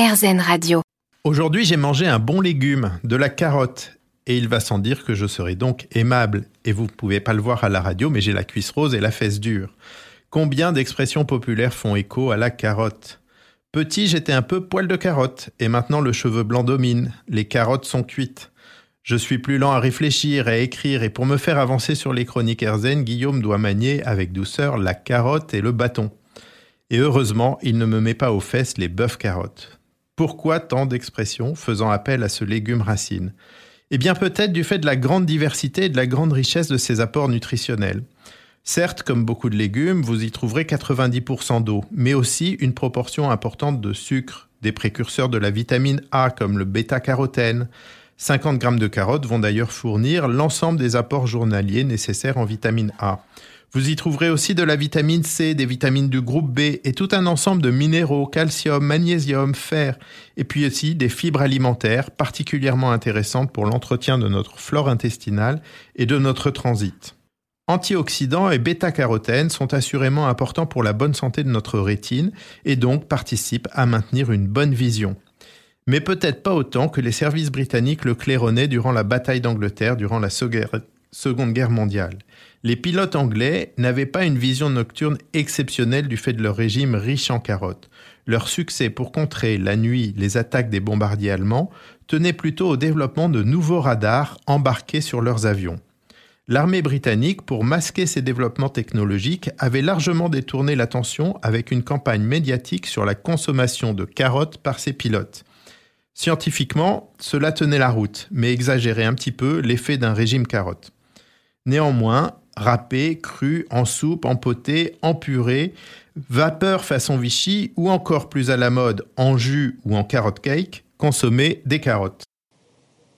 RZN Radio. Aujourd'hui, j'ai mangé un bon légume, de la carotte. Et il va sans dire que je serai donc aimable. Et vous ne pouvez pas le voir à la radio, mais j'ai la cuisse rose et la fesse dure. Combien d'expressions populaires font écho à la carotte? Petit, j'étais un peu poil de carotte, et maintenant le cheveu blanc domine. Les carottes sont cuites. Je suis plus lent à réfléchir, à écrire, et pour me faire avancer sur les chroniques Erzen, Guillaume doit manier avec douceur la carotte et le bâton. Et heureusement, il ne me met pas aux fesses les bœufs carottes. Pourquoi tant d'expressions faisant appel à ce légume racine Eh bien peut-être du fait de la grande diversité et de la grande richesse de ses apports nutritionnels. Certes, comme beaucoup de légumes, vous y trouverez 90% d'eau, mais aussi une proportion importante de sucre, des précurseurs de la vitamine A comme le bêta-carotène. 50 grammes de carottes vont d'ailleurs fournir l'ensemble des apports journaliers nécessaires en vitamine A. Vous y trouverez aussi de la vitamine C, des vitamines du groupe B et tout un ensemble de minéraux, calcium, magnésium, fer, et puis aussi des fibres alimentaires particulièrement intéressantes pour l'entretien de notre flore intestinale et de notre transit. Antioxydants et bêta-carotène sont assurément importants pour la bonne santé de notre rétine et donc participent à maintenir une bonne vision. Mais peut-être pas autant que les services britanniques le claironnaient durant la bataille d'Angleterre durant la Seconde Guerre mondiale. Les pilotes anglais n'avaient pas une vision nocturne exceptionnelle du fait de leur régime riche en carottes. Leur succès pour contrer la nuit les attaques des bombardiers allemands tenait plutôt au développement de nouveaux radars embarqués sur leurs avions. L'armée britannique, pour masquer ces développements technologiques, avait largement détourné l'attention avec une campagne médiatique sur la consommation de carottes par ses pilotes. Scientifiquement, cela tenait la route, mais exagérait un petit peu l'effet d'un régime carotte. Néanmoins, râpé, cru, en soupe, en poté, en purée, vapeur façon Vichy ou encore plus à la mode en jus ou en carotte cake, consommer des carottes.